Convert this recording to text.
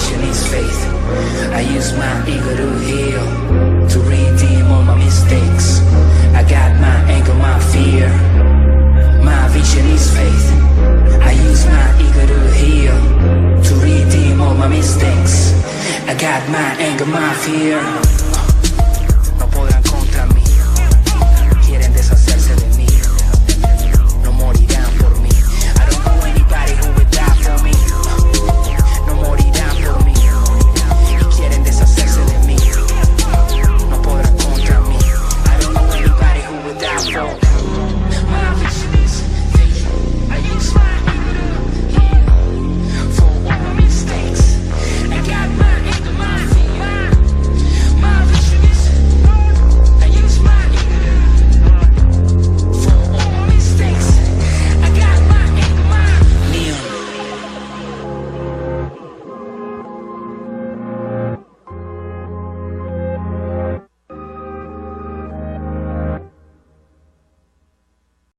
religion is faith. I use my ego to heal To redeem all my mistakes. I got my anger, my fear My vision is faith. I use my ego to heal To redeem all my mistakes. I got my anger, my fear. No podrán